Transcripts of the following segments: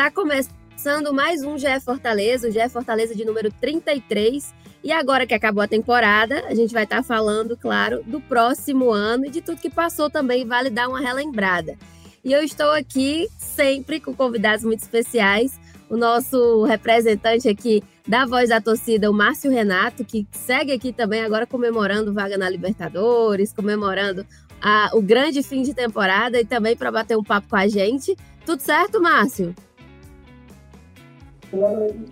Tá começando mais um GE Fortaleza, o GE Fortaleza de número 33. E agora que acabou a temporada, a gente vai estar tá falando, claro, do próximo ano e de tudo que passou também, vale dar uma relembrada. E eu estou aqui sempre com convidados muito especiais. O nosso representante aqui da Voz da Torcida, o Márcio Renato, que segue aqui também agora comemorando vaga na Libertadores, comemorando a, o grande fim de temporada e também para bater um papo com a gente. Tudo certo, Márcio?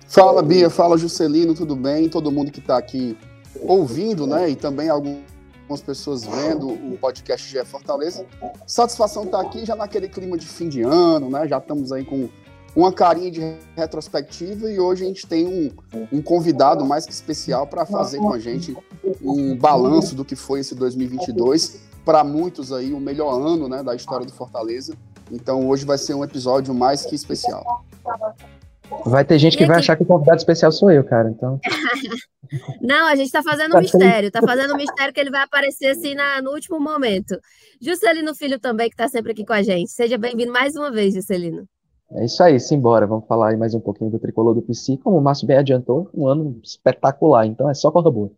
Fala, Bia, fala, Juscelino, tudo bem? Todo mundo que está aqui ouvindo, né? E também algumas pessoas vendo o podcast de Fortaleza. Satisfação estar tá aqui já naquele clima de fim de ano, né? Já estamos aí com uma carinha de retrospectiva e hoje a gente tem um, um convidado mais que especial para fazer com a gente um balanço do que foi esse 2022. Para muitos aí, o melhor ano né, da história do Fortaleza. Então hoje vai ser um episódio mais que especial. Vai ter gente que vai achar que o convidado especial sou eu, cara. Então. Não, a gente está fazendo um mistério. Está fazendo um mistério que ele vai aparecer assim na, no último momento. Juscelino Filho também, que está sempre aqui com a gente. Seja bem-vindo mais uma vez, Juscelino. É isso aí, simbora. Vamos falar aí mais um pouquinho do tricolor do PC. Como o Márcio bem adiantou, um ano espetacular. Então é só corra boa.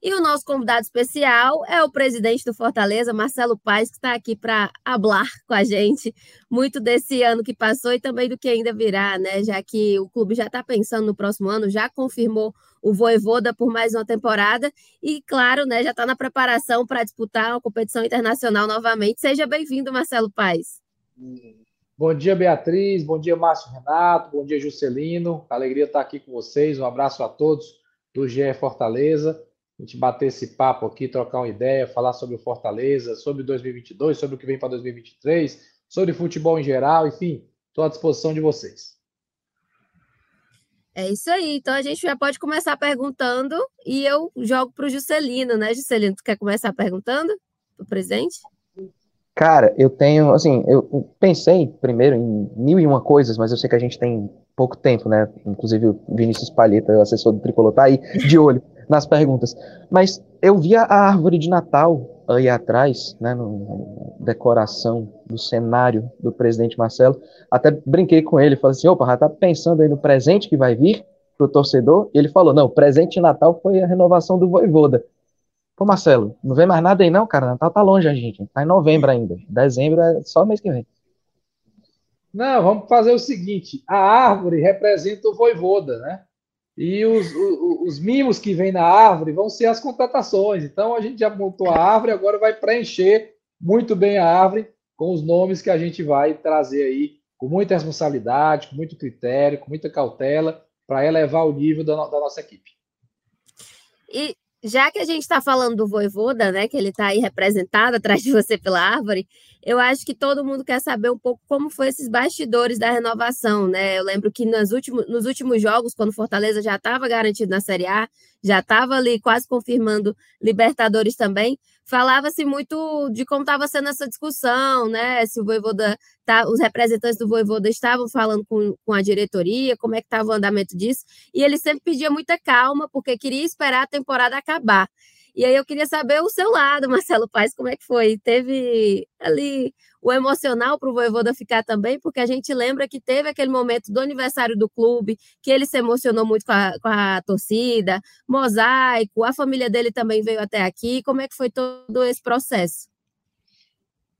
E o nosso convidado especial é o presidente do Fortaleza, Marcelo Paes, que está aqui para falar com a gente muito desse ano que passou e também do que ainda virá, né? Já que o clube já está pensando no próximo ano, já confirmou o Voivoda por mais uma temporada e, claro, né, já está na preparação para disputar uma competição internacional novamente. Seja bem-vindo, Marcelo Paes. Bom dia, Beatriz. Bom dia, Márcio Renato. Bom dia, Juscelino. Alegria estar aqui com vocês. Um abraço a todos do GE Fortaleza a gente bater esse papo aqui, trocar uma ideia, falar sobre o Fortaleza, sobre 2022, sobre o que vem para 2023, sobre futebol em geral, enfim, estou à disposição de vocês. É isso aí. Então a gente já pode começar perguntando e eu jogo para o Juscelino, né, Juscelino? Tu quer começar perguntando para o presidente? Cara, eu tenho, assim, eu pensei primeiro em mil e uma coisas, mas eu sei que a gente tem pouco tempo, né? Inclusive o Vinícius Palheta, o assessor do Tricolor, tá aí de olho nas perguntas. Mas eu vi a árvore de Natal aí atrás, né, no, decoração do cenário do presidente Marcelo. Até brinquei com ele, falei assim: opa, já tá pensando aí no presente que vai vir para o torcedor? E ele falou: não, presente de Natal foi a renovação do Voivoda. Pô, Marcelo, não vem mais nada aí não, cara. Natal tá longe a gente. Tá em novembro ainda. Dezembro é só mês que vem. Não, vamos fazer o seguinte: a árvore representa o Voivoda, né? E os, os, os, mimos que vêm na árvore vão ser as contratações. Então a gente já montou a árvore, agora vai preencher muito bem a árvore com os nomes que a gente vai trazer aí com muita responsabilidade, com muito critério, com muita cautela, para elevar o nível da, da nossa equipe. E já que a gente está falando do Voivoda, né, que ele está aí representado atrás de você pela árvore, eu acho que todo mundo quer saber um pouco como foi esses bastidores da renovação, né? Eu lembro que nos últimos, nos últimos jogos, quando Fortaleza já estava garantido na Série A, já estava ali quase confirmando Libertadores também, falava-se muito de como estava sendo essa discussão, né? Se o Voivoda, tá, os representantes do Voivoda estavam falando com, com a diretoria, como é que estava o andamento disso, e ele sempre pedia muita calma, porque queria esperar a temporada acabar. E aí eu queria saber o seu lado, Marcelo Paes, como é que foi? Teve ali o emocional para o Voivoda ficar também, porque a gente lembra que teve aquele momento do aniversário do clube, que ele se emocionou muito com a, com a torcida, mosaico, a família dele também veio até aqui. Como é que foi todo esse processo?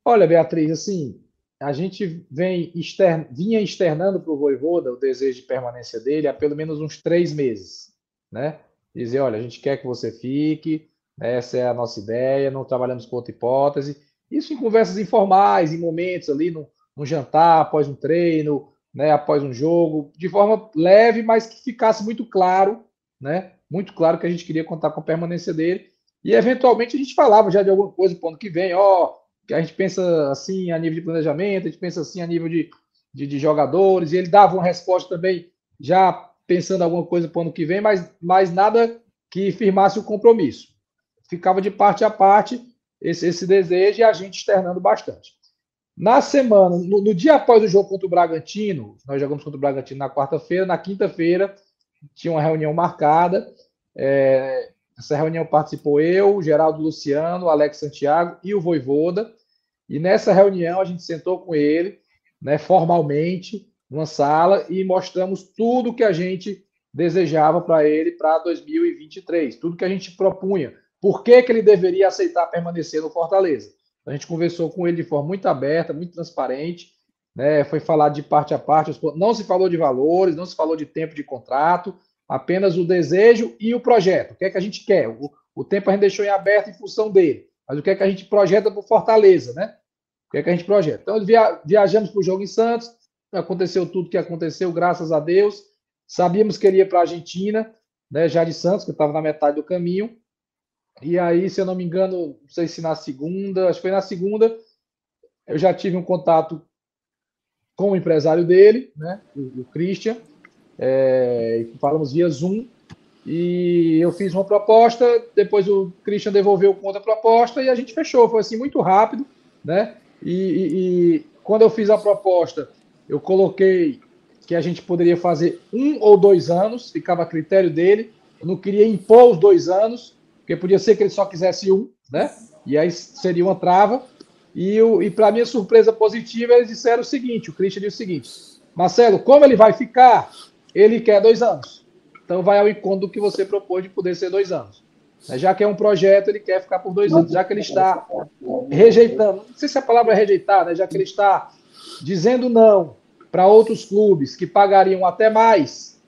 Olha, Beatriz, assim, a gente vem extern... vinha externando para o Voivoda o desejo de permanência dele há pelo menos uns três meses, né? Dizer, olha, a gente quer que você fique, essa é a nossa ideia, não trabalhamos com outra hipótese. Isso em conversas informais, em momentos ali, no, no jantar, após um treino, né, após um jogo, de forma leve, mas que ficasse muito claro, né, muito claro que a gente queria contar com a permanência dele. E eventualmente a gente falava já de alguma coisa para o ano que vem, ó, que a gente pensa assim a nível de planejamento, a gente pensa assim a nível de, de, de jogadores, e ele dava uma resposta também já pensando alguma coisa para o ano que vem, mas, mas nada que firmasse o compromisso ficava de parte a parte esse, esse desejo e a gente externando bastante. Na semana, no, no, dia após o jogo contra o Bragantino, nós jogamos contra o Bragantino na quarta-feira, na quinta-feira tinha uma reunião marcada. É, essa reunião participou eu, Geraldo Luciano, Alex Santiago e o Voivoda. E nessa reunião a gente sentou com ele, né, formalmente, numa sala e mostramos tudo que a gente desejava para ele para 2023, tudo que a gente propunha. Por que, que ele deveria aceitar permanecer no Fortaleza? A gente conversou com ele de forma muito aberta, muito transparente, né? Foi falado de parte a parte, não se falou de valores, não se falou de tempo de contrato, apenas o desejo e o projeto. O que é que a gente quer? O, o tempo a gente deixou em aberto em função dele, mas o que é que a gente projeta para Fortaleza, né? O que é que a gente projeta? Então, via, viajamos para o jogo em Santos, aconteceu tudo que aconteceu, graças a Deus. Sabíamos que ele ia para a Argentina, né, já de Santos, que estava na metade do caminho. E aí, se eu não me engano, não sei se na segunda, acho que foi na segunda, eu já tive um contato com o empresário dele, né, o, o Christian, é, falamos via Zoom, e eu fiz uma proposta, depois o Christian devolveu contra proposta e a gente fechou, foi assim muito rápido, né, e, e, e quando eu fiz a proposta, eu coloquei que a gente poderia fazer um ou dois anos, ficava a critério dele, eu não queria impor os dois anos, porque podia ser que ele só quisesse um, né, e aí seria uma trava, e, e para minha surpresa positiva, eles disseram o seguinte: o Christian disse o seguinte, Marcelo, como ele vai ficar? Ele quer dois anos. Então vai ao encontro do que você propôs de poder ser dois anos. Já que é um projeto, ele quer ficar por dois anos, já que ele está rejeitando, não sei se a palavra é rejeitar, né? já que ele está dizendo não para outros clubes que pagariam até mais,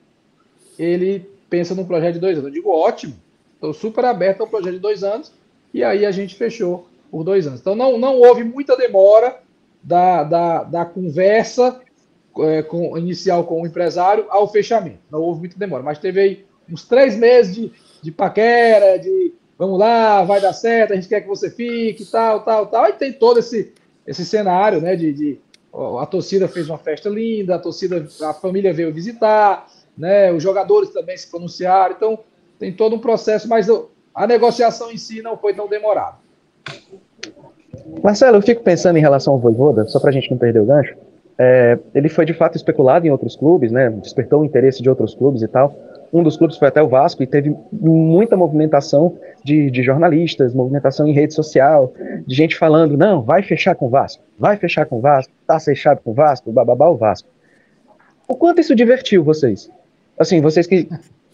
ele pensa num projeto de dois anos. Eu digo, ótimo, estou super aberto ao projeto de dois anos, e aí a gente fechou por dois anos. Então não, não houve muita demora da, da, da conversa é, com, inicial com o empresário ao fechamento. Não houve muita demora, mas teve aí uns três meses de, de paquera, de vamos lá, vai dar certo, a gente quer que você fique, tal, tal, tal. Aí tem todo esse, esse cenário, né? De, de a torcida fez uma festa linda, a torcida, a família veio visitar, né? Os jogadores também se pronunciaram, então tem todo um processo, mas a negociação em si não foi tão demorada. Marcelo, eu fico pensando em relação ao Voivoda, só para a gente não perder o gancho. É, ele foi de fato especulado em outros clubes, né? Despertou o interesse de outros clubes e tal. Um dos clubes foi até o Vasco e teve muita movimentação de, de jornalistas, movimentação em rede social, de gente falando: não, vai fechar com o Vasco, vai fechar com o Vasco, tá fechado com o Vasco, bababá o Vasco. O quanto isso divertiu vocês? Assim, vocês que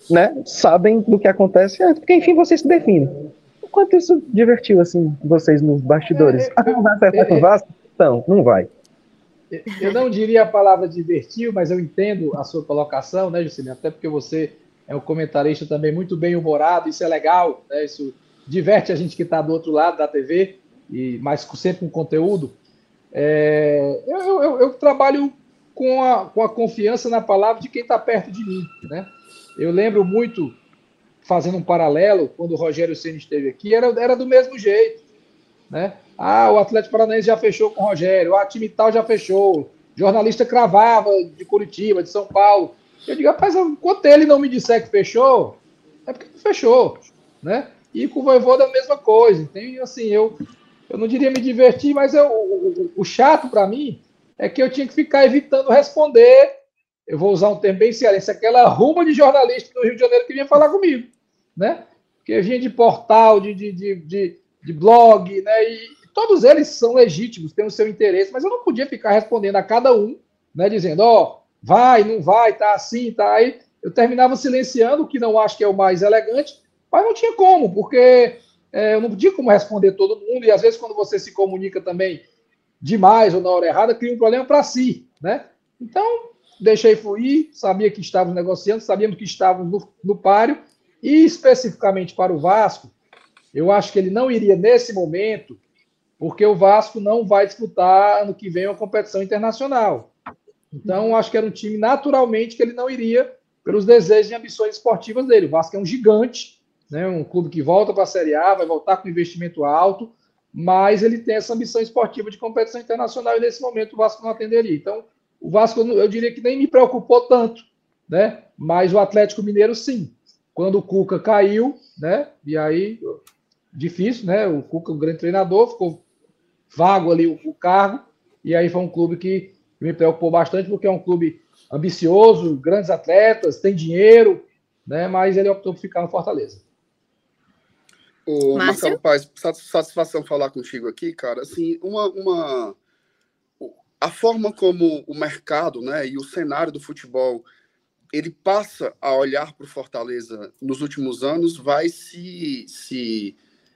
né, sabem do que acontece, é, porque enfim vocês se definem quanto isso divertiu, assim, vocês nos bastidores? É, ah, não vai acertar é, com o Vasco? Não, não vai. Eu não diria a palavra divertiu, mas eu entendo a sua colocação, né, Juscelino? Até porque você é um comentarista também muito bem humorado, isso é legal, né? Isso diverte a gente que está do outro lado da TV, e mas sempre com conteúdo. É, eu, eu, eu, trabalho com a, com a confiança na palavra de quem está perto de mim, né? Eu lembro muito fazendo um paralelo, quando o Rogério Ceni esteve aqui, era, era do mesmo jeito. Né? Ah, o Atlético Paranaense já fechou com o Rogério, ah, time tal já fechou, jornalista cravava de Curitiba, de São Paulo. Eu digo, rapaz, enquanto ele não me disser que fechou, é porque não fechou. Né? E com o Voivoda a mesma coisa. Tem, assim, eu, eu não diria me divertir, mas eu, o, o, o chato para mim é que eu tinha que ficar evitando responder. Eu vou usar um termo bem cearense, aquela ruma de jornalista no Rio de Janeiro que vinha falar comigo né? Que vinha de portal, de, de, de, de, de blog, né? E todos eles são legítimos, têm o seu interesse, mas eu não podia ficar respondendo a cada um, né? Dizendo, ó, oh, vai, não vai, tá assim, tá aí. Eu terminava silenciando, o que não acho que é o mais elegante, mas não tinha como, porque é, eu não podia como responder todo mundo, e às vezes quando você se comunica também demais ou na hora errada, cria um problema para si, né? Então, deixei fluir, sabia que estávamos negociando, sabíamos que estávamos no, no páreo, e especificamente para o Vasco, eu acho que ele não iria nesse momento, porque o Vasco não vai disputar ano que vem uma competição internacional. Então, acho que era um time naturalmente que ele não iria pelos desejos e ambições esportivas dele. O Vasco é um gigante, né? um clube que volta para a Série A, vai voltar com investimento alto, mas ele tem essa ambição esportiva de competição internacional e nesse momento o Vasco não atenderia. Então, o Vasco, eu diria que nem me preocupou tanto, né? mas o Atlético Mineiro, sim. Quando o Cuca caiu, né? E aí, difícil, né? O Cuca, o grande treinador, ficou vago ali o, o cargo. E aí foi um clube que me preocupou bastante, porque é um clube ambicioso, grandes atletas, tem dinheiro, né? Mas ele optou por ficar no Fortaleza. Ô, Marcelo Paz, satisfação falar contigo aqui, cara. Assim, uma, uma a forma como o mercado né, e o cenário do futebol ele passa a olhar para o Fortaleza nos últimos anos vai se, se,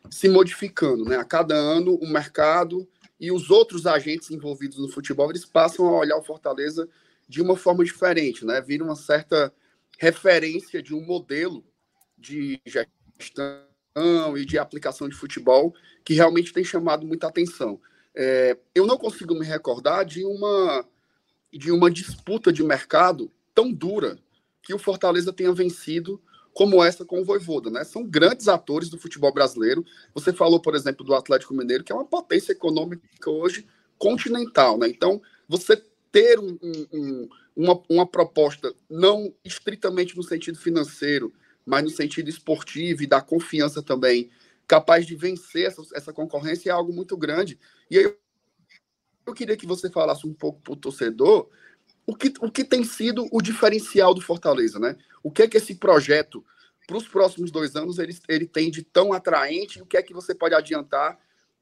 se modificando. Né? A cada ano, o mercado e os outros agentes envolvidos no futebol eles passam a olhar o Fortaleza de uma forma diferente, né? vira uma certa referência de um modelo de gestão e de aplicação de futebol que realmente tem chamado muita atenção. É, eu não consigo me recordar de uma, de uma disputa de mercado tão dura que o Fortaleza tenha vencido como essa com o Voivoda, né? São grandes atores do futebol brasileiro. Você falou, por exemplo, do Atlético Mineiro, que é uma potência econômica hoje continental, né? Então, você ter um, um, uma, uma proposta não estritamente no sentido financeiro, mas no sentido esportivo e da confiança também, capaz de vencer essa, essa concorrência é algo muito grande. E aí eu queria que você falasse um pouco para o torcedor o que, o que tem sido o diferencial do Fortaleza, né? O que é que esse projeto, para os próximos dois anos, ele, ele tem de tão atraente o que é que você pode adiantar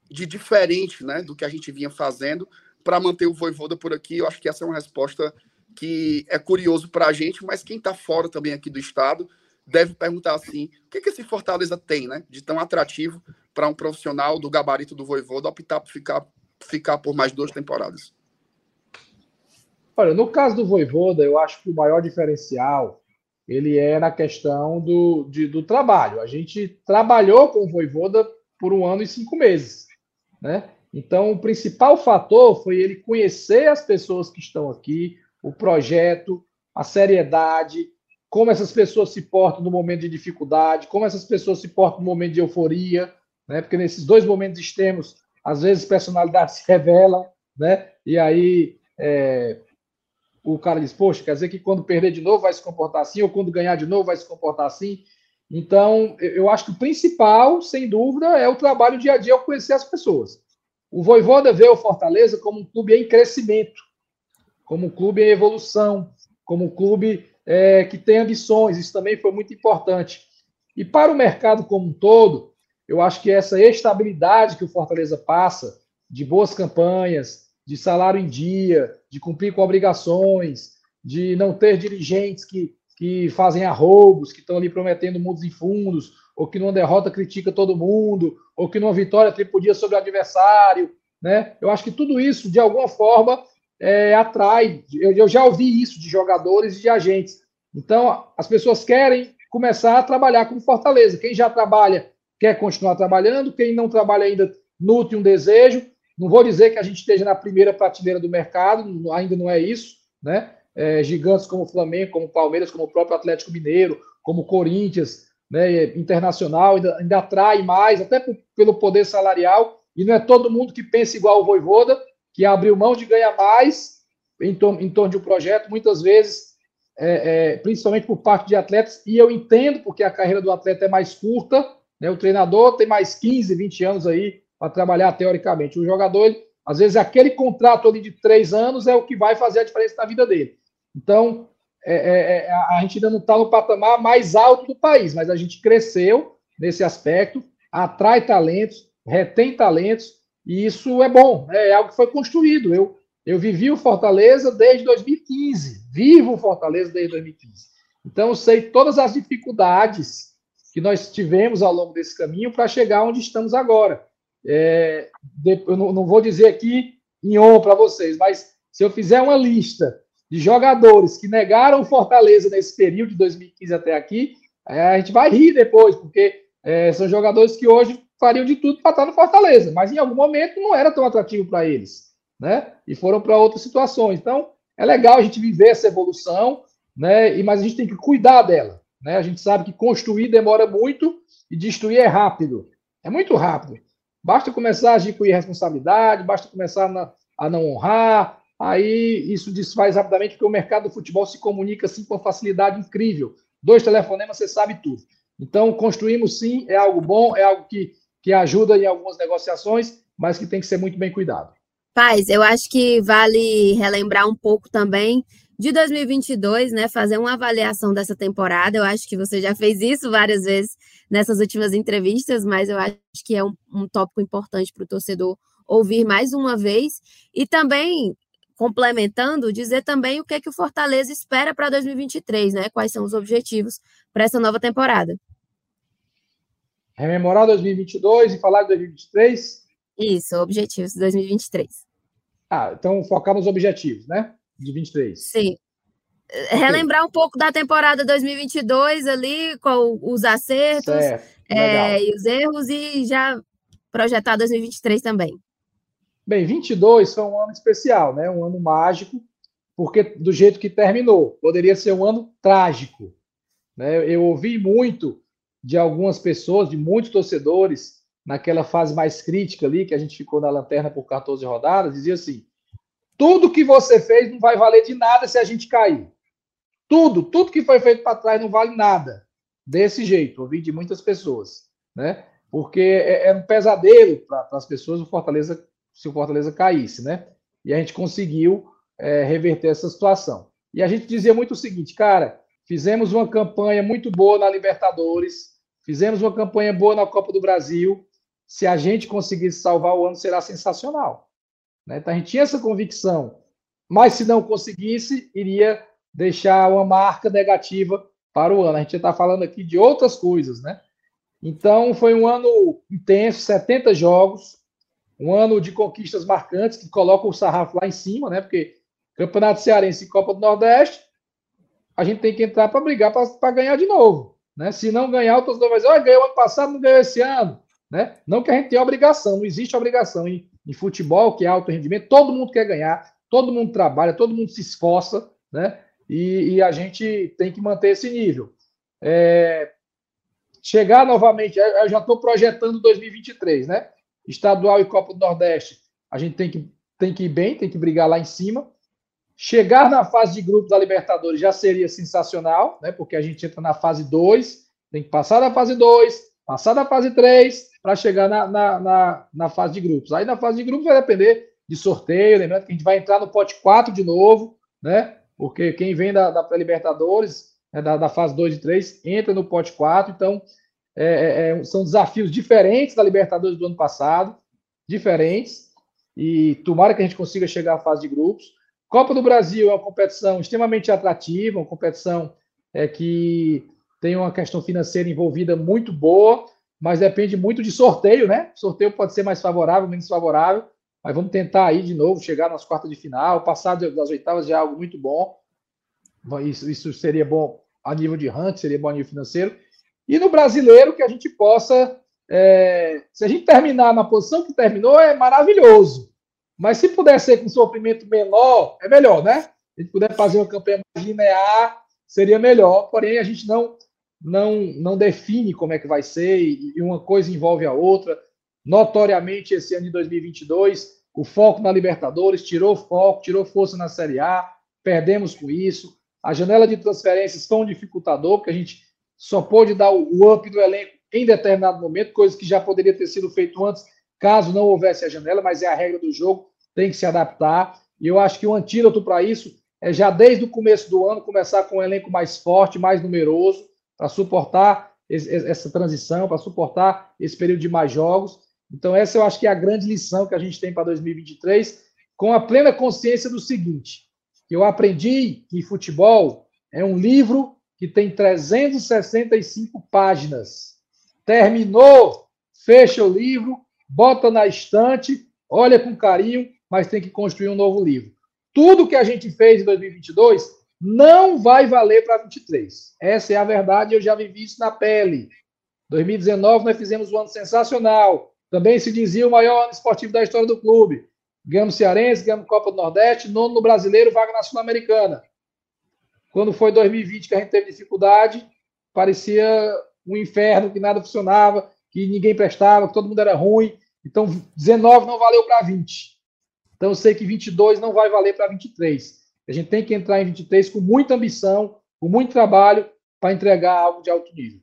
de diferente né, do que a gente vinha fazendo para manter o Voivoda por aqui? Eu acho que essa é uma resposta que é curioso para a gente, mas quem está fora também aqui do estado deve perguntar assim: o que, que esse Fortaleza tem né, de tão atrativo para um profissional do gabarito do Voivoda optar por ficar, ficar por mais duas temporadas? Olha, no caso do Voivoda, eu acho que o maior diferencial ele é na questão do, de, do trabalho. A gente trabalhou com o Voivoda por um ano e cinco meses, né? Então, o principal fator foi ele conhecer as pessoas que estão aqui, o projeto, a seriedade, como essas pessoas se portam no momento de dificuldade, como essas pessoas se portam no momento de euforia, né? Porque nesses dois momentos extremos, às vezes personalidade se revela, né? E aí é, o cara diz, poxa, quer dizer que quando perder de novo vai se comportar assim, ou quando ganhar de novo vai se comportar assim. Então, eu acho que o principal, sem dúvida, é o trabalho dia a dia, ao conhecer as pessoas. O Voivoda vê o Fortaleza como um clube em crescimento, como um clube em evolução, como um clube é, que tem ambições, isso também foi muito importante. E para o mercado como um todo, eu acho que essa estabilidade que o Fortaleza passa, de boas campanhas, de salário em dia, de cumprir com obrigações, de não ter dirigentes que, que fazem arroubos, que estão ali prometendo mundos e fundos, ou que numa derrota critica todo mundo, ou que numa vitória tripudia sobre o adversário. Né? Eu acho que tudo isso, de alguma forma, é, atrai. Eu, eu já ouvi isso de jogadores e de agentes. Então, as pessoas querem começar a trabalhar como Fortaleza. Quem já trabalha quer continuar trabalhando, quem não trabalha ainda nutre um desejo. Não vou dizer que a gente esteja na primeira prateleira do mercado, ainda não é isso, né? É, gigantes como o Flamengo, como o Palmeiras, como o próprio Atlético Mineiro, como o Corinthians, né, Internacional, ainda, ainda atrai mais, até pelo poder salarial, e não é todo mundo que pensa igual o Voivoda, que abriu mão de ganhar mais em, torno, em torno de um projeto, muitas vezes, é, é, principalmente por parte de atletas, e eu entendo porque a carreira do atleta é mais curta, né, o treinador tem mais 15, 20 anos aí para trabalhar teoricamente. O jogador, ele, às vezes, aquele contrato ali de três anos é o que vai fazer a diferença na vida dele. Então, é, é, é a gente ainda não está no patamar mais alto do país, mas a gente cresceu nesse aspecto, atrai talentos, retém talentos, e isso é bom, é algo que foi construído. Eu, eu vivi o Fortaleza desde 2015, vivo o Fortaleza desde 2015. Então, eu sei todas as dificuldades que nós tivemos ao longo desse caminho para chegar onde estamos agora. É, eu não, vou dizer aqui em honra para vocês, mas se eu fizer uma lista de jogadores que negaram Fortaleza nesse período de 2015 até aqui, é, a gente vai rir depois, porque é, são jogadores que hoje fariam de tudo para estar no Fortaleza, mas em algum momento não era tão atrativo para eles, né? E foram para outras situações. Então, é legal a gente viver essa evolução, né? E, mas a gente tem que cuidar dela, né? A gente sabe que construir demora muito e destruir é rápido. É muito rápido. Basta começar a agir com irresponsabilidade, basta começar a, a não honrar, aí isso desfaz rapidamente, porque o mercado do futebol se comunica assim com uma facilidade incrível. Dois telefonemas, você sabe tudo. Então, construímos sim, é algo bom, é algo que, que ajuda em algumas negociações, mas que tem que ser muito bem cuidado. Paz, eu acho que vale relembrar um pouco também de 2022, né? Fazer uma avaliação dessa temporada. Eu acho que você já fez isso várias vezes nessas últimas entrevistas, mas eu acho que é um, um tópico importante para o torcedor ouvir mais uma vez. E também complementando, dizer também o que, é que o Fortaleza espera para 2023, né? Quais são os objetivos para essa nova temporada. Rememorar 2022 e falar de 2023? Isso, objetivos de 2023. Ah, então focar nos objetivos, né? De 23. Sim. Relembrar um pouco da temporada 2022 ali, com os acertos é, e os erros, e já projetar 2023 também. Bem, 22 foi um ano especial, né? Um ano mágico, porque do jeito que terminou, poderia ser um ano trágico. Né? Eu ouvi muito de algumas pessoas, de muitos torcedores, naquela fase mais crítica ali, que a gente ficou na lanterna por 14 rodadas, dizia assim: tudo que você fez não vai valer de nada se a gente cair. Tudo, tudo que foi feito para trás não vale nada. Desse jeito, ouvi de muitas pessoas, né? Porque é, era um pesadelo para as pessoas o Fortaleza se o Fortaleza caísse, né? E a gente conseguiu é, reverter essa situação. E a gente dizia muito o seguinte, cara, fizemos uma campanha muito boa na Libertadores, fizemos uma campanha boa na Copa do Brasil. Se a gente conseguisse salvar o ano, será sensacional. Né? Então a gente tinha essa convicção, mas se não conseguisse, iria deixar uma marca negativa para o ano. A gente está falando aqui de outras coisas, né? Então foi um ano intenso, 70 jogos, um ano de conquistas marcantes que colocam o sarrafo lá em cima, né? Porque Campeonato Cearense e Copa do Nordeste, a gente tem que entrar para brigar para ganhar de novo. Né? Se não ganhar, o torcedor vai dizer, oh, ganhou ano passado, não ganhou esse ano. Né? Não que a gente tenha obrigação, não existe obrigação em, em futebol, que é alto rendimento, todo mundo quer ganhar, todo mundo trabalha, todo mundo se esforça, né? E, e a gente tem que manter esse nível. É, chegar novamente, eu já estou projetando 2023, né? estadual e Copa do Nordeste, a gente tem que, tem que ir bem, tem que brigar lá em cima. Chegar na fase de grupos da Libertadores já seria sensacional, né? Porque a gente entra na fase 2, tem que passar da fase 2, passar da fase 3, para chegar na, na, na, na, fase de grupos. Aí na fase de grupos vai depender de sorteio, lembrando que a gente vai entrar no pote 4 de novo, né? Porque quem vem da, da Libertadores, né, da, da fase 2 e 3, entra no pote 4, então é, é, é, são desafios diferentes da Libertadores do ano passado, diferentes, e tomara que a gente consiga chegar à fase de grupos. Copa do Brasil é uma competição extremamente atrativa, uma competição é, que tem uma questão financeira envolvida muito boa, mas depende muito de sorteio, né? sorteio pode ser mais favorável, menos favorável, mas vamos tentar aí de novo chegar nas quartas de final. Passar das oitavas já é algo muito bom. Isso, isso seria bom a nível de ranking, seria bom a nível financeiro. E no brasileiro, que a gente possa. É, se a gente terminar na posição que terminou, é maravilhoso. Mas se puder ser com sofrimento menor, é melhor, né? Se a gente puder fazer uma campanha mais linear, seria melhor. Porém, a gente não, não, não define como é que vai ser, e uma coisa envolve a outra. Notoriamente, esse ano de 2022, o foco na Libertadores tirou foco, tirou força na Série A, perdemos com isso. A janela de transferências foi um dificultador, porque a gente só pôde dar o up do elenco em determinado momento, coisa que já poderia ter sido feito antes, caso não houvesse a janela, mas é a regra do jogo, tem que se adaptar. E eu acho que o antídoto para isso é já desde o começo do ano começar com um elenco mais forte, mais numeroso, para suportar essa transição, para suportar esse período de mais jogos. Então, essa eu acho que é a grande lição que a gente tem para 2023, com a plena consciência do seguinte: eu aprendi que futebol é um livro que tem 365 páginas. Terminou, fecha o livro, bota na estante, olha com carinho, mas tem que construir um novo livro. Tudo que a gente fez em 2022 não vai valer para 23. Essa é a verdade, eu já vivi isso na pele. 2019 nós fizemos um ano sensacional. Também se dizia o maior ano esportivo da história do clube. Ganhamos Cearense, ganhamos Copa do Nordeste, nono no Brasileiro, vaga na Sul-Americana. Quando foi 2020 que a gente teve dificuldade, parecia um inferno, que nada funcionava, que ninguém prestava, que todo mundo era ruim. Então, 19 não valeu para 20. Então, eu sei que 22 não vai valer para 23. A gente tem que entrar em 23 com muita ambição, com muito trabalho, para entregar algo de alto nível.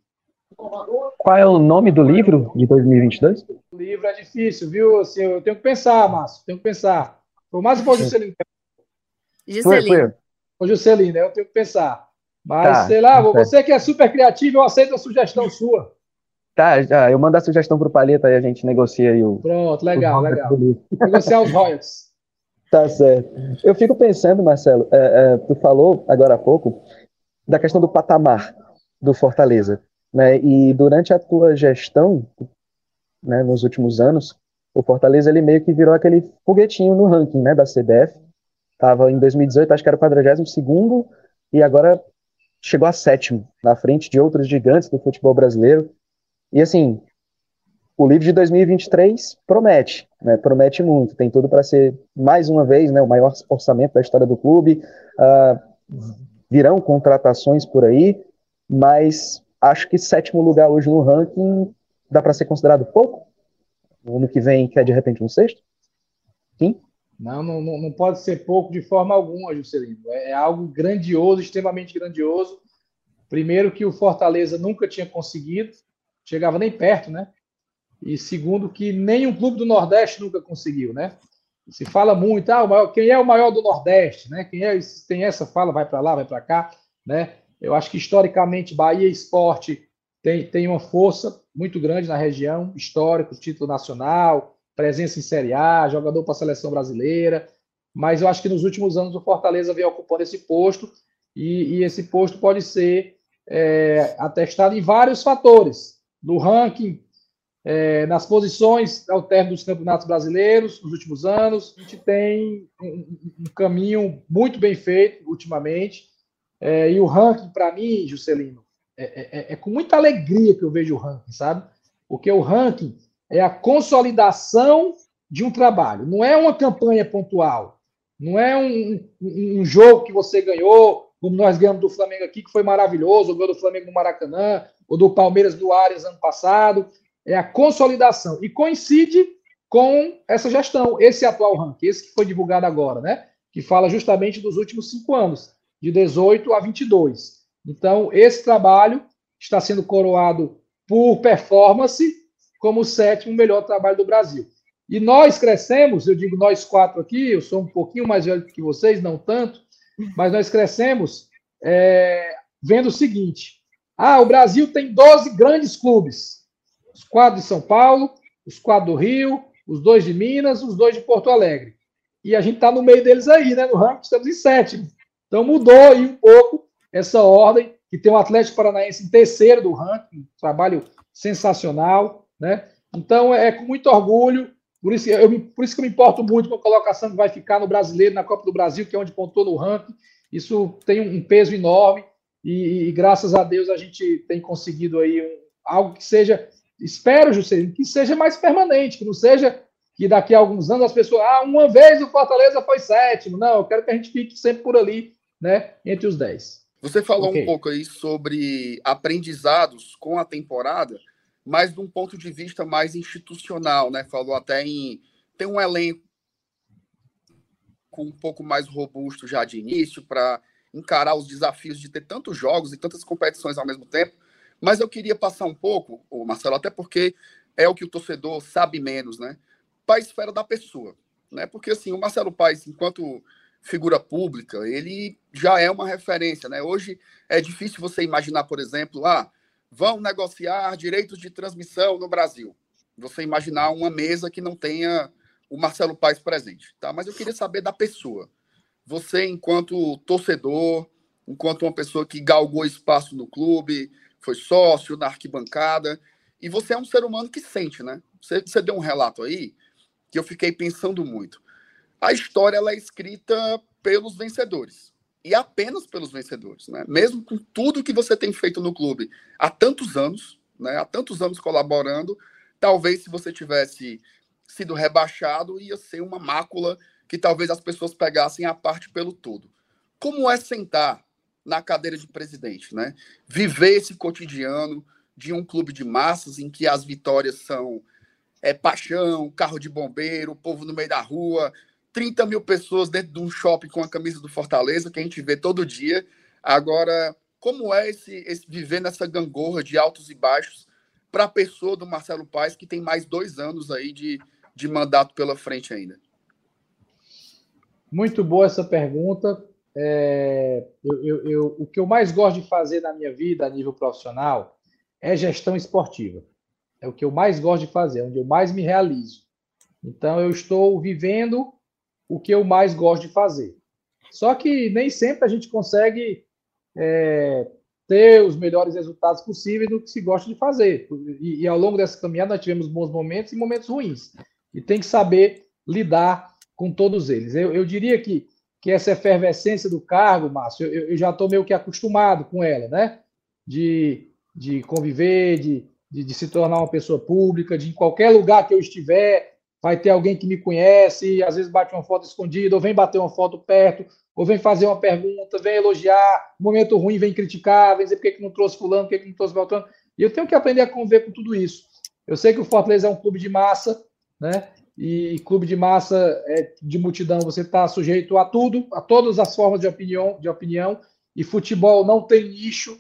Qual é o nome do livro de 2022? O livro é difícil, viu? Assim, eu tenho que pensar, Márcio, tenho que pensar. Por mais que for Juscelino. Juscelino. Ô, Juscelino, né? eu tenho que pensar. Mas, tá, sei lá, você que é super criativo, eu aceito a sugestão sua. Tá, já, eu mando a sugestão para o Paleta e a gente negocia aí o. Pronto, legal, o legal. Negociar os royalties. Tá certo. Eu fico pensando, Marcelo, é, é, tu falou agora há pouco da questão do patamar do Fortaleza, né? E durante a tua gestão, né, nos últimos anos, o Fortaleza ele meio que virou aquele foguetinho no ranking, né, da CBF. Tava em 2018, acho que era o 42 segundo e agora chegou a sétimo, na frente de outros gigantes do futebol brasileiro. E assim, o livro de 2023 promete, né, promete muito, tem tudo para ser, mais uma vez, né, o maior orçamento da história do clube, uh, virão contratações por aí, mas acho que sétimo lugar hoje no ranking dá para ser considerado pouco? O ano que vem quer de repente um sexto? Sim? Não, não, não pode ser pouco de forma alguma, Juscelino. É, é algo grandioso, extremamente grandioso. Primeiro que o Fortaleza nunca tinha conseguido, chegava nem perto, né? E segundo, que nenhum clube do Nordeste nunca conseguiu, né? Se fala muito, ah, maior, quem é o maior do Nordeste, né? Quem é, tem essa fala, vai para lá, vai para cá, né? Eu acho que historicamente Bahia Esporte tem, tem uma força muito grande na região, histórico, título nacional, presença em Série A, jogador para a seleção brasileira. Mas eu acho que nos últimos anos o Fortaleza vem ocupando esse posto e, e esse posto pode ser é, atestado em vários fatores. No ranking é, nas posições ao término dos campeonatos brasileiros nos últimos anos. A gente tem um, um caminho muito bem feito ultimamente. É, e o ranking, para mim, Juscelino, é, é, é, é, com muita alegria que eu vejo o ranking, sabe? Porque o ranking é a consolidação de um trabalho, não é uma campanha pontual, não é um, um, um jogo que você ganhou, como nós ganhamos do Flamengo aqui, que foi maravilhoso, o gol do Flamengo no Maracanã, ou do Palmeiras do Arias ano passado é a consolidação. E coincide com essa gestão, esse atual ranking, esse que foi divulgado agora, né? Que fala justamente dos últimos cinco anos, de 18 a 22. Então, esse trabalho está sendo coroado por performance como o sétimo melhor trabalho do Brasil. E nós crescemos, eu digo nós quatro aqui, eu sou um pouquinho mais velho que vocês, não tanto, mas nós crescemos é, vendo o seguinte: ah, o Brasil tem 12 grandes clubes os quatro de São Paulo, os quatro do Rio, os dois de Minas, os dois de Porto Alegre. E a gente está no meio deles aí, né? No ranking, estamos em sétimo. Então mudou aí um pouco essa ordem, que tem o Atlético Paranaense em terceiro do ranking, um trabalho sensacional, né? Então é com muito orgulho, por isso, eu, por isso que eu me importo muito com a colocação que vai ficar no brasileiro, na Copa do Brasil, que é onde pontuou no ranking. Isso tem um peso enorme e, e graças a Deus a gente tem conseguido aí um, algo que seja espero, Juscelino, que seja mais permanente, que não seja que daqui a alguns anos as pessoas, ah, uma vez o Fortaleza foi sétimo. Não, eu quero que a gente fique sempre por ali, né, entre os dez. Você falou okay. um pouco aí sobre aprendizados com a temporada, mas de um ponto de vista mais institucional, né? Falou até em ter um elenco um pouco mais robusto já de início para encarar os desafios de ter tantos jogos e tantas competições ao mesmo tempo. Mas eu queria passar um pouco, o Marcelo, até porque é o que o torcedor sabe menos, né? Para a esfera da pessoa, né? Porque assim, o Marcelo Paes, enquanto figura pública, ele já é uma referência, né? Hoje é difícil você imaginar, por exemplo, ah, vão negociar direitos de transmissão no Brasil. Você imaginar uma mesa que não tenha o Marcelo Paes presente, tá? Mas eu queria saber da pessoa. Você, enquanto torcedor, enquanto uma pessoa que galgou espaço no clube, foi sócio na arquibancada. E você é um ser humano que sente, né? Você, você deu um relato aí que eu fiquei pensando muito. A história ela é escrita pelos vencedores e apenas pelos vencedores, né? Mesmo com tudo que você tem feito no clube há tantos anos, né? Há tantos anos colaborando, talvez se você tivesse sido rebaixado ia ser uma mácula que talvez as pessoas pegassem a parte pelo todo. Como é sentar na cadeira de presidente, né? Viver esse cotidiano de um clube de massas em que as vitórias são é, paixão, carro de bombeiro, povo no meio da rua, 30 mil pessoas dentro de um shopping com a camisa do Fortaleza, que a gente vê todo dia. Agora, como é esse, esse viver nessa gangorra de altos e baixos para a pessoa do Marcelo Paes, que tem mais dois anos aí de, de mandato pela frente ainda? Muito boa essa pergunta é, eu, eu, eu, o que eu mais gosto de fazer na minha vida a nível profissional é gestão esportiva. É o que eu mais gosto de fazer, é onde eu mais me realizo. Então, eu estou vivendo o que eu mais gosto de fazer. Só que nem sempre a gente consegue é, ter os melhores resultados possíveis do que se gosta de fazer. E, e, ao longo dessa caminhada nós tivemos bons momentos e momentos ruins. E tem que saber lidar com todos eles. Eu, eu diria que, que essa efervescência do cargo, Márcio, eu, eu já estou meio que acostumado com ela, né? De, de conviver, de, de, de, se tornar uma pessoa pública, de em qualquer lugar que eu estiver, vai ter alguém que me conhece, às vezes bate uma foto escondida, ou vem bater uma foto perto, ou vem fazer uma pergunta, vem elogiar, momento ruim vem criticar, vem dizer por que, que não trouxe fulano, por que, que não trouxe Beltrano. E eu tenho que aprender a conviver com tudo isso. Eu sei que o Fortaleza é um clube de massa, né? E clube de massa é, de multidão, você está sujeito a tudo, a todas as formas de opinião, de opinião. E futebol não tem nicho.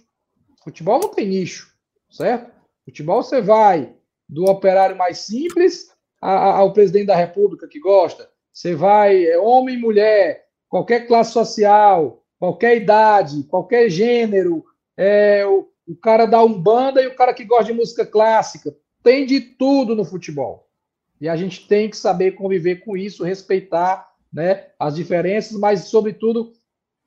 Futebol não tem nicho, certo? Futebol você vai do operário mais simples ao presidente da República que gosta. Você vai é, homem, mulher, qualquer classe social, qualquer idade, qualquer gênero. É, o, o cara da umbanda e o cara que gosta de música clássica. Tem de tudo no futebol. E a gente tem que saber conviver com isso, respeitar né, as diferenças, mas, sobretudo,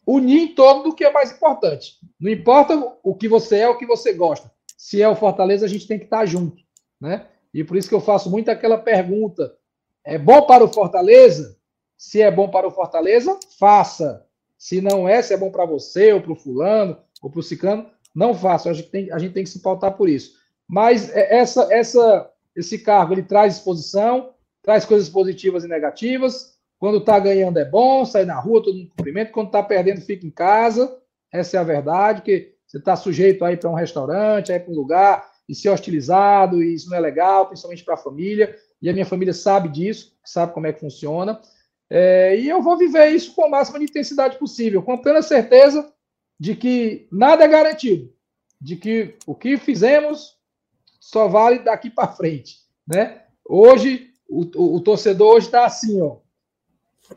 unir em torno do que é mais importante. Não importa o que você é, o que você gosta. Se é o Fortaleza, a gente tem que estar junto. Né? E por isso que eu faço muito aquela pergunta: é bom para o Fortaleza? Se é bom para o Fortaleza, faça. Se não é, se é bom para você, ou para o fulano, ou para o ciclano, não faça. A gente, tem, a gente tem que se pautar por isso. Mas é, essa, essa esse cargo ele traz exposição, traz coisas positivas e negativas. Quando está ganhando é bom, sai na rua, todo mundo cumprimenta. Quando está perdendo, fica em casa. Essa é a verdade, que você está sujeito a ir para um restaurante, a ir para um lugar e ser hostilizado, e isso não é legal, principalmente para a família. E a minha família sabe disso, sabe como é que funciona. É, e eu vou viver isso com a máxima intensidade possível, com a plena certeza de que nada é garantido, de que o que fizemos só vale daqui para frente, né? Hoje, o, o, o torcedor hoje está assim, ó.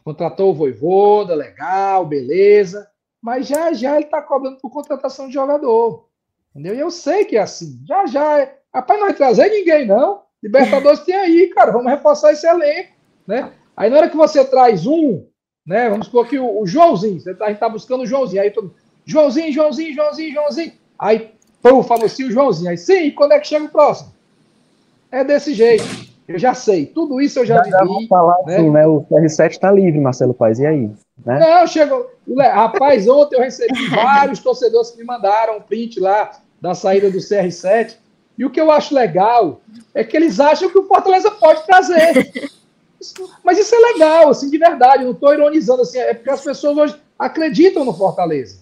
Contratou o Voivoda, legal, beleza. Mas já já ele está cobrando por contratação de jogador. Entendeu? E eu sei que é assim. Já já. É... Rapaz, não vai trazer ninguém, não. Libertadores tem aí, cara. Vamos reforçar esse elenco. Né? Aí na hora que você traz um, né? Vamos supor que o, o Joãozinho, você tá, a gente tá buscando o Joãozinho. Aí todo. Joãozinho, Joãozinho, Joãozinho, Joãozinho. Aí Pô, falou assim o Joãozinho. Aí, sim, quando é que chega o próximo? É desse jeito. Eu já sei. Tudo isso eu já, já vivi. falar né? assim, né? O CR7 está livre, Marcelo Paz. E aí? Né? Não, chegou. Rapaz, ontem eu recebi vários torcedores que me mandaram um print lá da saída do CR7. E o que eu acho legal é que eles acham que o Fortaleza pode trazer. Mas isso é legal, assim, de verdade. Eu não estou ironizando, assim, é porque as pessoas hoje acreditam no Fortaleza.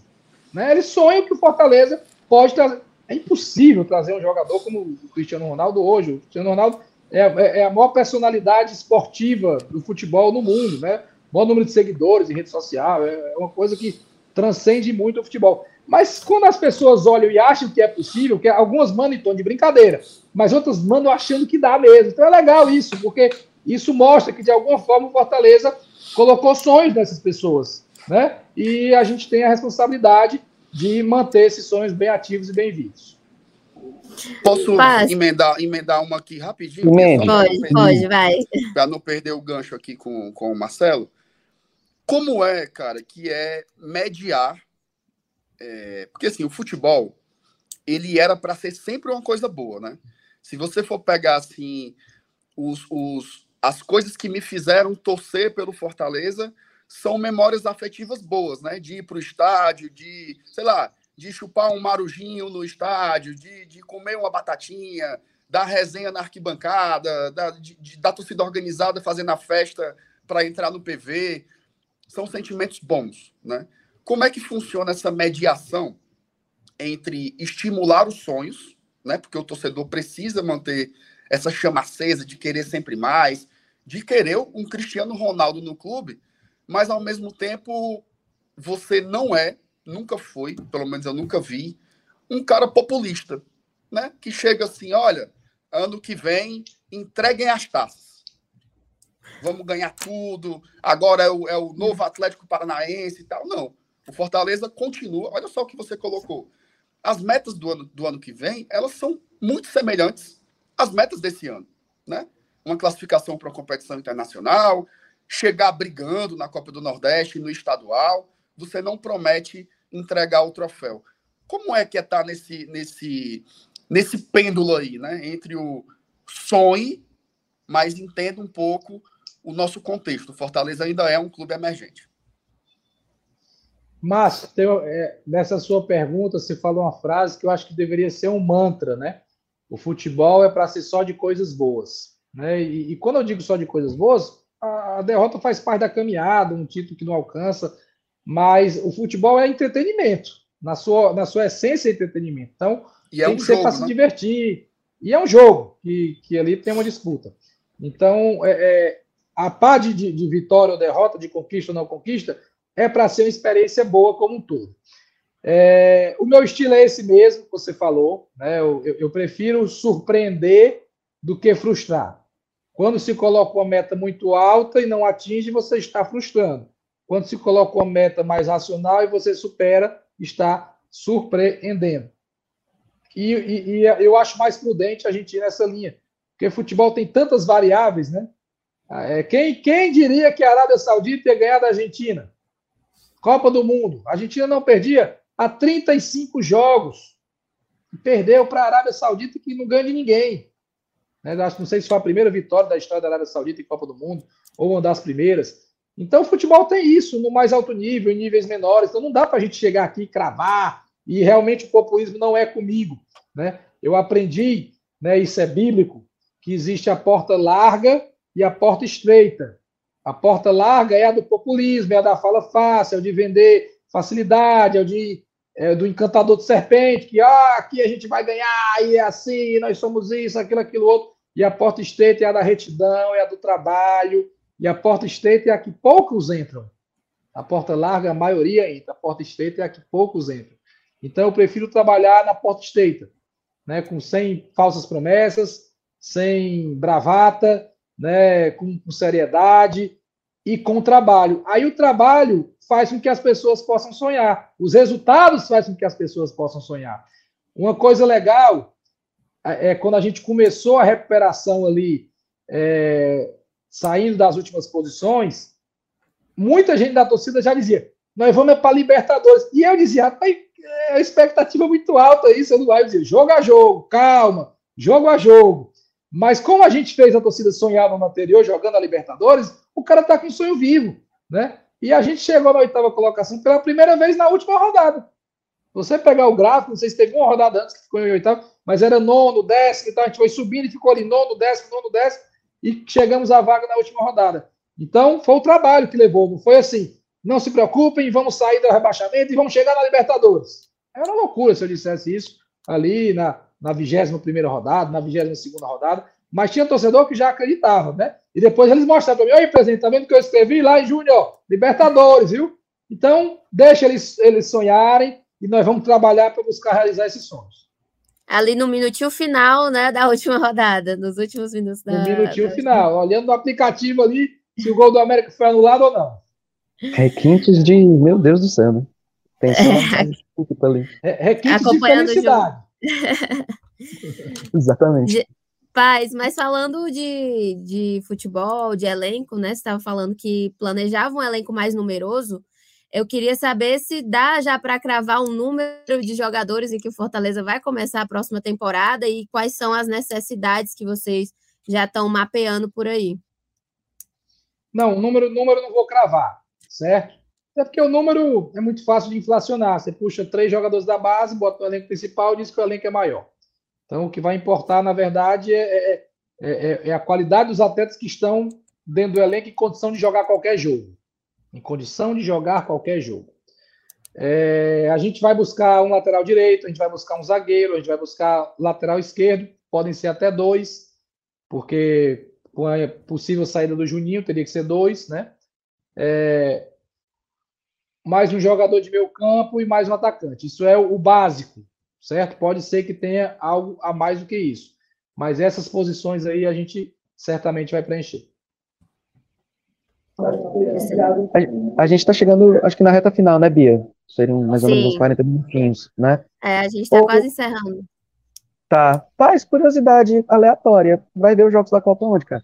Né? Eles sonham que o Fortaleza pode trazer. É impossível trazer um jogador como o Cristiano Ronaldo hoje. O Cristiano Ronaldo é, é, é a maior personalidade esportiva do futebol no mundo, né? Maior número de seguidores em rede social. É, é uma coisa que transcende muito o futebol. Mas quando as pessoas olham e acham que é possível, que algumas mandam em tom de brincadeira, mas outras mandam achando que dá mesmo. Então é legal isso, porque isso mostra que de alguma forma o Fortaleza colocou sonhos nessas pessoas, né? E a gente tem a responsabilidade de manter esses sonhos bem ativos e bem vivos. Posso emendar, emendar uma aqui rapidinho? Pode, pode, vai. Para não perder o gancho aqui com, com o Marcelo. Como é, cara, que é mediar? É, porque assim, o futebol, ele era para ser sempre uma coisa boa, né? Se você for pegar assim os, os, as coisas que me fizeram torcer pelo Fortaleza, são memórias afetivas boas, né? De ir para o estádio, de, sei lá, de chupar um marujinho no estádio, de, de comer uma batatinha, dar resenha na arquibancada, da, de, de, da torcida organizada fazendo a festa para entrar no PV. São sentimentos bons, né? Como é que funciona essa mediação entre estimular os sonhos, né? Porque o torcedor precisa manter essa chama acesa de querer sempre mais, de querer um Cristiano Ronaldo no clube, mas ao mesmo tempo você não é, nunca foi, pelo menos eu nunca vi, um cara populista, né? Que chega assim, olha, ano que vem entreguem as taças. Vamos ganhar tudo. Agora é o, é o novo Atlético Paranaense e tal. Não. O Fortaleza continua. Olha só o que você colocou. As metas do ano, do ano que vem, elas são muito semelhantes às metas desse ano, né? Uma classificação para a competição internacional, chegar brigando na Copa do Nordeste, no estadual, você não promete entregar o troféu. Como é que é estar tá nesse, nesse, nesse pêndulo aí, né? Entre o sonho, mas entenda um pouco o nosso contexto. O Fortaleza ainda é um clube emergente. Mas é, nessa sua pergunta, você falou uma frase que eu acho que deveria ser um mantra, né? O futebol é para ser só de coisas boas. Né? E, e, quando eu digo só de coisas boas, a, a derrota faz parte da caminhada, um título que não alcança, mas o futebol é entretenimento. Na sua, na sua essência, é entretenimento. Então, e é tem um que ser para né? se divertir. E é um jogo, que, que ali tem uma disputa. Então, é, é a par de, de, de vitória ou derrota, de conquista ou não conquista, é para ser uma experiência boa como um todo. É, o meu estilo é esse mesmo que você falou. Né? Eu, eu, eu, prefiro surpreender do que frustrar. Quando se coloca uma meta muito alta e não atinge, você está frustrando. Quando se coloca uma meta mais racional e você supera, está surpreendendo. E, e, e eu acho mais prudente a gente ir nessa linha, porque futebol tem tantas variáveis, né? É, quem, quem diria que a Arábia Saudita ia ganhar da Argentina? Copa do Mundo. A Argentina não perdia há 35 jogos. Perdeu para a Arábia Saudita que não ganha de ninguém. Né? Não sei se foi a primeira vitória da história da Arábia Saudita em Copa do Mundo, ou uma das primeiras. Então, o futebol tem isso no mais alto nível, em níveis menores. Então, não dá para a gente chegar aqui e cravar. E realmente o populismo não é comigo. Né? Eu aprendi, né, isso é bíblico, que existe a porta larga e a porta estreita. A porta larga é a do populismo, é a da fala fácil, é o de vender facilidade, é o de, é do encantador de serpente, que ah, aqui a gente vai ganhar, e é assim, nós somos isso, aquilo, aquilo outro. E a porta estreita é a da retidão, é a do trabalho, e a porta estreita é a que poucos entram. A porta larga, a maioria entra. A porta estreita é a que poucos entram. Então, eu prefiro trabalhar na porta estreita, né, com sem falsas promessas, sem bravata, né, com, com seriedade e com trabalho. Aí o trabalho faz com que as pessoas possam sonhar. Os resultados fazem com que as pessoas possam sonhar. Uma coisa legal é, é quando a gente começou a recuperação ali, é, saindo das últimas posições, muita gente da torcida já dizia: nós vamos para Libertadores. E eu dizia: é a expectativa muito alta isso, eu não vai dizer, jogo a jogo, calma, jogo a jogo. Mas como a gente fez a torcida sonhar no anterior, jogando a Libertadores, o cara está com um sonho vivo, né? E a gente chegou na oitava colocação pela primeira vez na última rodada. Você pegar o gráfico, não sei se teve uma rodada antes que ficou em oitavo, mas era nono, décimo e tal, a gente foi subindo e ficou ali nono, décimo, nono, décimo, e chegamos à vaga na última rodada. Então, foi o trabalho que levou, não foi assim, não se preocupem, vamos sair do rebaixamento e vamos chegar na Libertadores. Era uma loucura se eu dissesse isso ali na, na 21 rodada, na 22 rodada, mas tinha torcedor que já acreditava, né? E depois eles mostraram para mim: Oi, presidente, tá vendo que eu escrevi lá em Júnior? Libertadores, viu? Então, deixa eles, eles sonharem e nós vamos trabalhar para buscar realizar esses sonhos. Ali no minutinho final, né, da última rodada, nos últimos minutos da. No minutinho da final, última... olhando no aplicativo ali se o gol do América foi anulado ou não. Requintes de, meu Deus do céu, né? Tem só é, ali. Requintes de felicidade. Exatamente. Paz, mas falando de, de futebol, de elenco, né? Você estava falando que planejava um elenco mais numeroso. Eu queria saber se dá já para cravar um número de jogadores em que o Fortaleza vai começar a próxima temporada e quais são as necessidades que vocês já estão mapeando por aí. Não, número, número não vou cravar, certo? É porque o número é muito fácil de inflacionar. Você puxa três jogadores da base, bota o elenco principal e diz que o elenco é maior. Então, o que vai importar, na verdade, é, é, é, é a qualidade dos atletas que estão dentro do elenco em condição de jogar qualquer jogo. Em condição de jogar qualquer jogo. É, a gente vai buscar um lateral direito, a gente vai buscar um zagueiro, a gente vai buscar lateral esquerdo, podem ser até dois, porque com a possível saída do Juninho teria que ser dois, né? É, mais um jogador de meio campo e mais um atacante. Isso é o básico certo? Pode ser que tenha algo a mais do que isso. Mas essas posições aí a gente certamente vai preencher. A, a gente está chegando, acho que na reta final, né, Bia? Seriam mais ou menos uns 40 minutinhos, né? É, a gente está quase encerrando. Tá. Faz curiosidade aleatória. Vai ver os jogos da Copa onde, cara?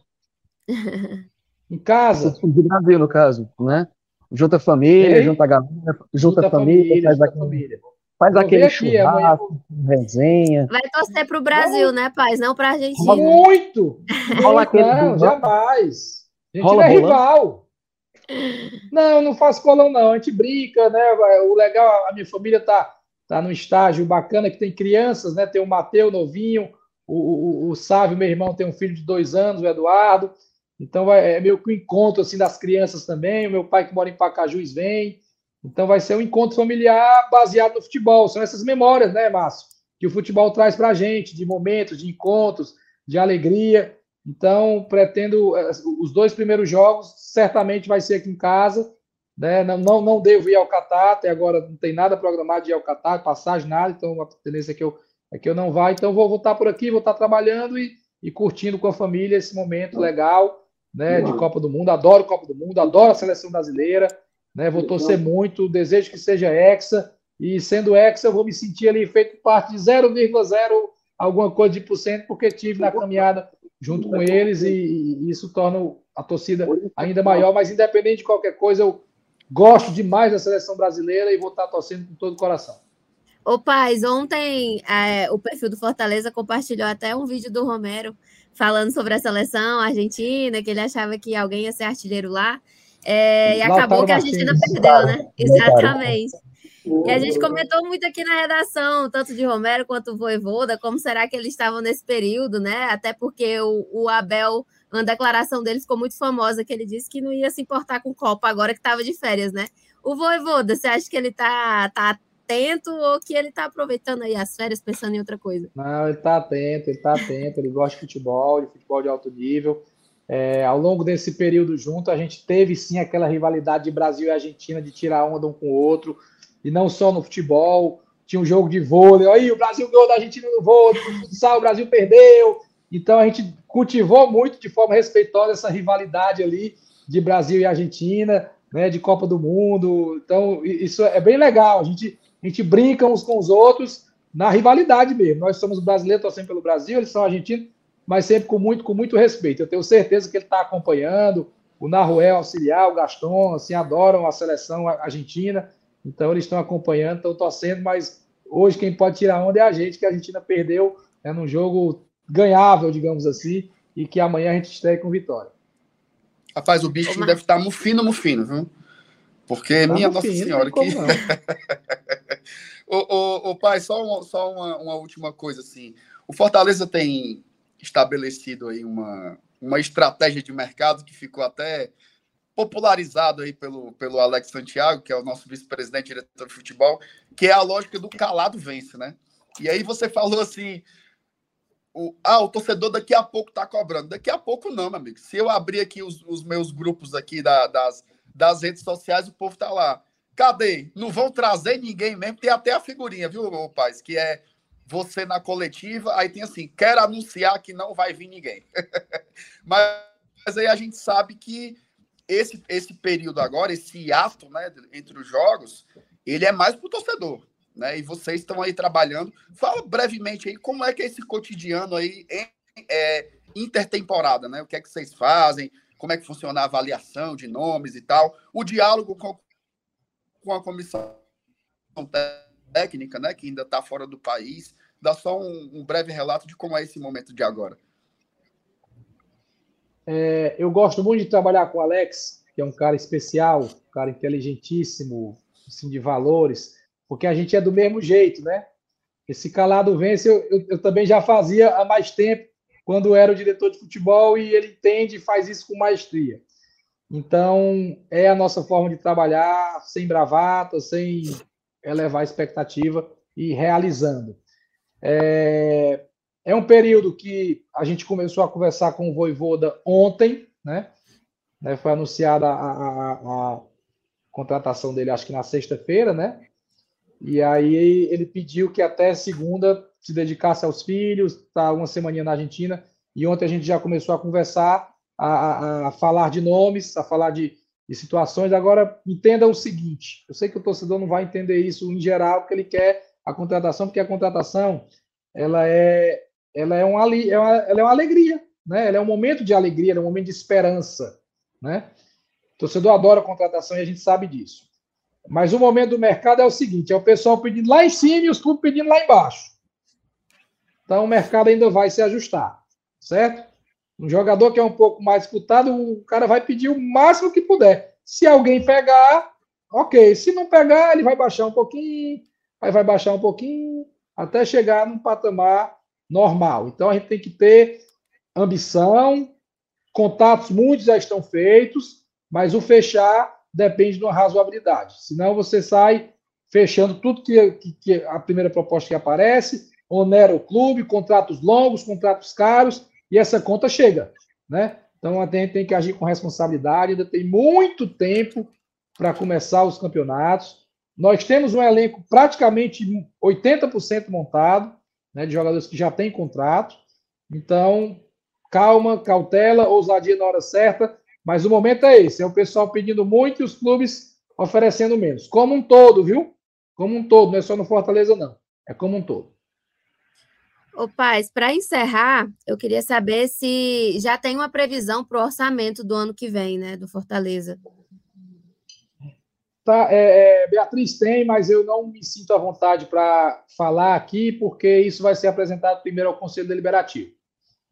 Em casa. Do Brasil, no caso, né? Junta família, junta a galera, junta, junta família, família, faz, junta família. faz aquele aqui, churrasco, amanhã... resenha. Vai torcer pro Brasil, né, paz? Não pra Argentina. Muito! Rola aquele não, jamais. A gente Rola é rival. Não, não faço colão, não. A gente brinca, né? O legal, a minha família tá, tá num estágio bacana que tem crianças, né? Tem o Mateu novinho, o, o, o Sávio, meu irmão, tem um filho de dois anos, o Eduardo. Então vai, é meio que um encontro assim das crianças também. O meu pai que mora em Pacajus vem. Então vai ser um encontro familiar baseado no futebol. São essas memórias, né, Márcio? Que o futebol traz para a gente, de momentos, de encontros, de alegria. Então, pretendo. Eh, os dois primeiros jogos certamente vai ser aqui em casa. Né? Não, não, não devo ir ao Catar, até agora não tem nada programado de ir ao Catar, passagem, nada. Então, a tendência é que eu, é que eu não vá. Então, vou voltar por aqui, vou estar trabalhando e, e curtindo com a família esse momento legal né, de Copa do Mundo. Adoro Copa do Mundo, adoro a seleção brasileira. Né, vou torcer muito, desejo que seja Hexa. E sendo Hexa, eu vou me sentir ali feito parte de 0,0 alguma coisa de por cento, porque tive na caminhada junto com eles e, e, isso torna a torcida ainda maior. Mas independente de qualquer coisa, eu gosto demais da seleção brasileira e vou estar torcendo com todo o coração. Ô, Paz, ontem é, o perfil do Fortaleza compartilhou até um vídeo do Romero falando sobre a seleção argentina, que ele achava que alguém ia ser artilheiro lá. É, e acabou que a Argentina perdeu, né? Exatamente. E a gente comentou muito aqui na redação, tanto de Romero quanto Voivoda, como será que eles estavam nesse período, né? Até porque o, o Abel, uma declaração dele ficou muito famosa, que ele disse que não ia se importar com Copa agora que estava de férias, né? O Voivoda, você acha que ele tá, tá atento ou que ele está aproveitando aí as férias pensando em outra coisa? Não, ele está atento, ele está atento, ele gosta de futebol, de futebol de alto nível. É, ao longo desse período junto, a gente teve sim aquela rivalidade de Brasil e Argentina de tirar onda um com o outro, e não só no futebol, tinha um jogo de vôlei, aí o Brasil ganhou da Argentina no vôlei, o Brasil perdeu. Então a gente cultivou muito de forma respeitosa essa rivalidade ali de Brasil e Argentina, né, de Copa do Mundo. Então isso é bem legal. A gente a gente brinca uns com os outros na rivalidade mesmo. Nós somos brasileiros, torcendo pelo Brasil, eles são argentinos, mas sempre com muito, com muito respeito. Eu tenho certeza que ele está acompanhando, o Naruel auxiliar, o Gaston, assim, adoram a seleção argentina, então eles estão acompanhando, estão torcendo, mas hoje quem pode tirar onda é a gente, que a Argentina perdeu né, num jogo ganhável, digamos assim, e que amanhã a gente estreia com vitória. Rapaz, o bicho deve estar mufino, mufino, viu? Porque, tá minha Nossa Senhora, que. ô, ô, ô, pai, só, uma, só uma, uma, última coisa, assim. O Fortaleza tem estabelecido aí uma, uma estratégia de mercado que ficou até popularizado aí pelo, pelo Alex Santiago, que é o nosso vice-presidente diretor de futebol, que é a lógica do calado vence, né? E aí você falou assim, o, ah, o torcedor daqui a pouco tá cobrando. Daqui a pouco não, meu amigo. Se eu abrir aqui os, os meus grupos aqui da, das, das redes sociais, o povo tá lá. Cadê? Não vão trazer ninguém mesmo. Tem até a figurinha, viu, Paz? Que é você na coletiva. Aí tem assim: quero anunciar que não vai vir ninguém. mas, mas, aí a gente sabe que esse, esse período agora, esse ato né, entre os jogos, ele é mais para o torcedor. Né? E vocês estão aí trabalhando. Fala brevemente aí como é que é esse cotidiano aí em, é, intertemporada, né? O que é que vocês fazem? Como é que funciona a avaliação de nomes e tal, o diálogo com, com a comissão técnica, né, que ainda está fora do país. Dá só um, um, breve relato de como é esse momento de agora. É, eu gosto muito de trabalhar com o Alex, que é um cara especial, um cara inteligentíssimo, assim, de valores, porque a gente é do mesmo jeito, né? Esse calado vence, eu, eu, eu também já fazia há mais tempo, quando era o diretor de futebol e ele entende e faz isso com maestria. Então, é a nossa forma de trabalhar, sem bravata, sem elevar a expectativa e realizando. É, é um período que a gente começou a conversar com o Voivoda ontem, né? né foi anunciada a, a, a contratação dele, acho que na sexta-feira, né? E aí ele pediu que até segunda se dedicasse aos filhos, está uma semana na Argentina, e ontem a gente já começou a conversar, a, a, a falar de nomes, a falar de, de, situações. Agora, entenda o seguinte: eu sei que o torcedor não vai entender isso em geral, porque ele quer a contratação, porque a contratação ela é, ela é, uma, é ela é uma alegria, né? ela é um momento de alegria, é um momento de esperança. né? O torcedor adora contratação e a gente sabe disso. Mas o momento do mercado é o seguinte: é o pessoal pedindo lá em cima e os clubes pedindo lá embaixo. Então o mercado ainda vai se ajustar, certo? Um jogador que é um pouco mais disputado, o cara vai pedir o máximo que puder. Se alguém pegar, ok. Se não pegar, ele vai baixar um pouquinho, aí vai baixar um pouquinho, até chegar num patamar normal. Então a gente tem que ter ambição, contatos muitos já estão feitos, mas o fechar depende de uma razoabilidade. Senão você sai fechando tudo que, que, que a primeira proposta que aparece, onera o clube, contratos longos, contratos caros, e essa conta chega, né? Então a gente tem que agir com responsabilidade, ainda tem muito tempo para começar os campeonatos. Nós temos um elenco praticamente 80% montado, né, de jogadores que já têm contrato. Então, calma, cautela, ousadia na hora certa, mas o momento é esse, é o pessoal pedindo muito e os clubes oferecendo menos. Como um todo, viu? Como um todo, não é só no Fortaleza, não. É como um todo. Ô, Paz, para encerrar, eu queria saber se já tem uma previsão para o orçamento do ano que vem, né, do Fortaleza. Tá, é, é, Beatriz tem, mas eu não me sinto à vontade para falar aqui, porque isso vai ser apresentado primeiro ao Conselho Deliberativo.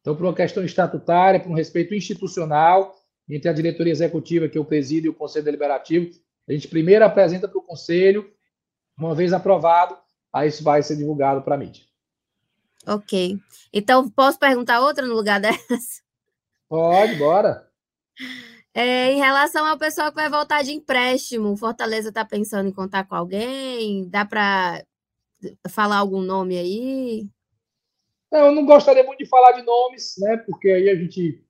Então, por uma questão estatutária, por um respeito institucional entre a diretoria executiva, que eu presido, e o Conselho Deliberativo, a gente primeiro apresenta para o Conselho, uma vez aprovado, aí isso vai ser divulgado para a mídia. Ok. Então, posso perguntar outra no lugar dessa? Pode, bora. É, em relação ao pessoal que vai voltar de empréstimo, Fortaleza está pensando em contar com alguém? Dá para falar algum nome aí? Não, eu não gostaria muito de falar de nomes, né? Porque aí a gente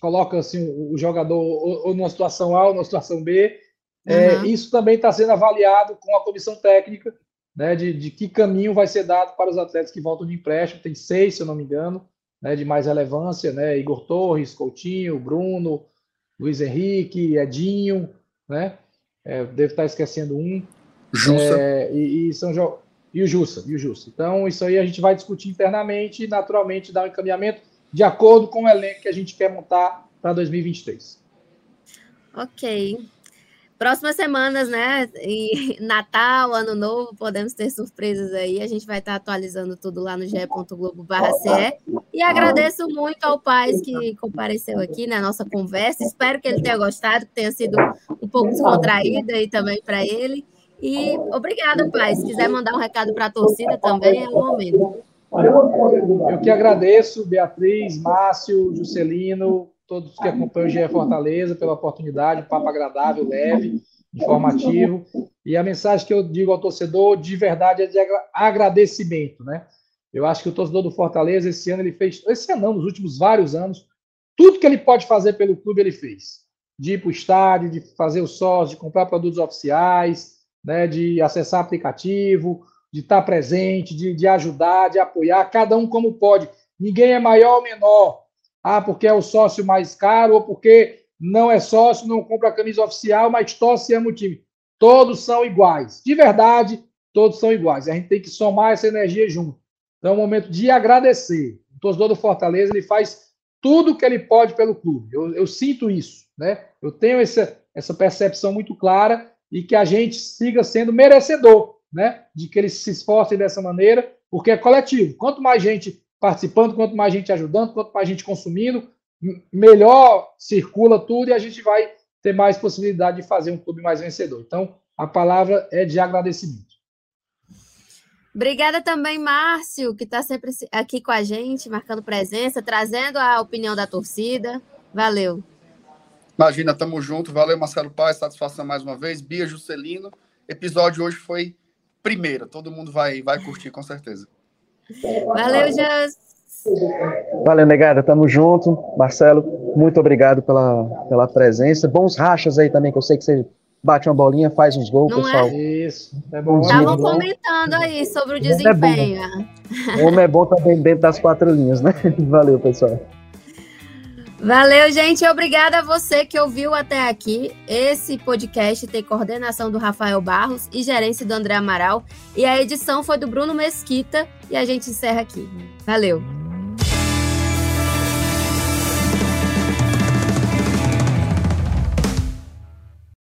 coloca assim o jogador ou, ou numa situação A ou numa situação B. Uhum. É, isso também está sendo avaliado com a comissão técnica né, de, de que caminho vai ser dado para os atletas que voltam de empréstimo. Tem seis, se eu não me engano, né, de mais relevância, né, Igor Torres, Coutinho, Bruno, Luiz Henrique, Edinho, né, é, devo estar esquecendo um. Jussa. É, e, e, são e o Jussa, e o Jussa. Então, isso aí a gente vai discutir internamente e, naturalmente, dar um encaminhamento de acordo com o elenco que a gente quer montar para 2023. Ok próximas semanas, né? E Natal, Ano Novo, podemos ter surpresas aí. A gente vai estar atualizando tudo lá no ge.globo.ce. E agradeço muito ao Paz que compareceu aqui na nossa conversa. Espero que ele tenha gostado, que tenha sido um pouco descontraída e também para ele. E obrigada, Paz. Se quiser mandar um recado para a torcida também, é o momento. Eu que agradeço, Beatriz, Márcio, Juscelino, todos que acompanham o GE Fortaleza pela oportunidade, um papo agradável, leve, informativo. E a mensagem que eu digo ao torcedor de verdade é de agradecimento, né? Eu acho que o torcedor do Fortaleza esse ano ele fez, esse ano não, nos últimos vários anos, tudo que ele pode fazer pelo clube ele fez. De ir para o estádio, de fazer o sócio, de comprar produtos oficiais, né, de acessar aplicativo, de estar presente, de, de ajudar, de apoiar, cada um como pode. Ninguém é maior ou menor ah, porque é o sócio mais caro, ou porque não é sócio, não compra a camisa oficial, mas torce e ama o time. Todos são iguais. De verdade, todos são iguais. A gente tem que somar essa energia junto. Então é um momento de agradecer. O torcedor do Fortaleza ele faz tudo que ele pode pelo clube. Eu, eu sinto isso, né? Eu tenho essa, essa percepção muito clara e que a gente siga sendo merecedor, né? De que eles se esforcem dessa maneira, porque é coletivo. Quanto mais gente participando, quanto mais gente ajudando, quanto mais gente consumindo, melhor circula tudo e a gente vai ter mais possibilidade de fazer um clube mais vencedor. Então, a palavra é de agradecimento. Obrigada também, Márcio, que está sempre aqui com a gente, marcando presença, trazendo a opinião da torcida. Valeu. Imagina, tamo junto. Valeu, Marcelo Paz, satisfação mais uma vez. Bia Juscelino. Episódio hoje foi primeiro. Todo mundo vai, vai curtir, com certeza. Valeu, Jans. Valeu, negada. Tamo junto. Marcelo, muito obrigado pela, pela presença. Bons rachas aí também, que eu sei que você bate uma bolinha, faz uns gols, Não pessoal. É? Isso. É bom. Estavam comentando aí sobre o desempenho. O homem é bom também dentro das quatro linhas, né? Valeu, pessoal. Valeu, gente. Obrigada a você que ouviu até aqui. Esse podcast tem coordenação do Rafael Barros e gerência do André Amaral. E a edição foi do Bruno Mesquita. E a gente encerra aqui. Valeu.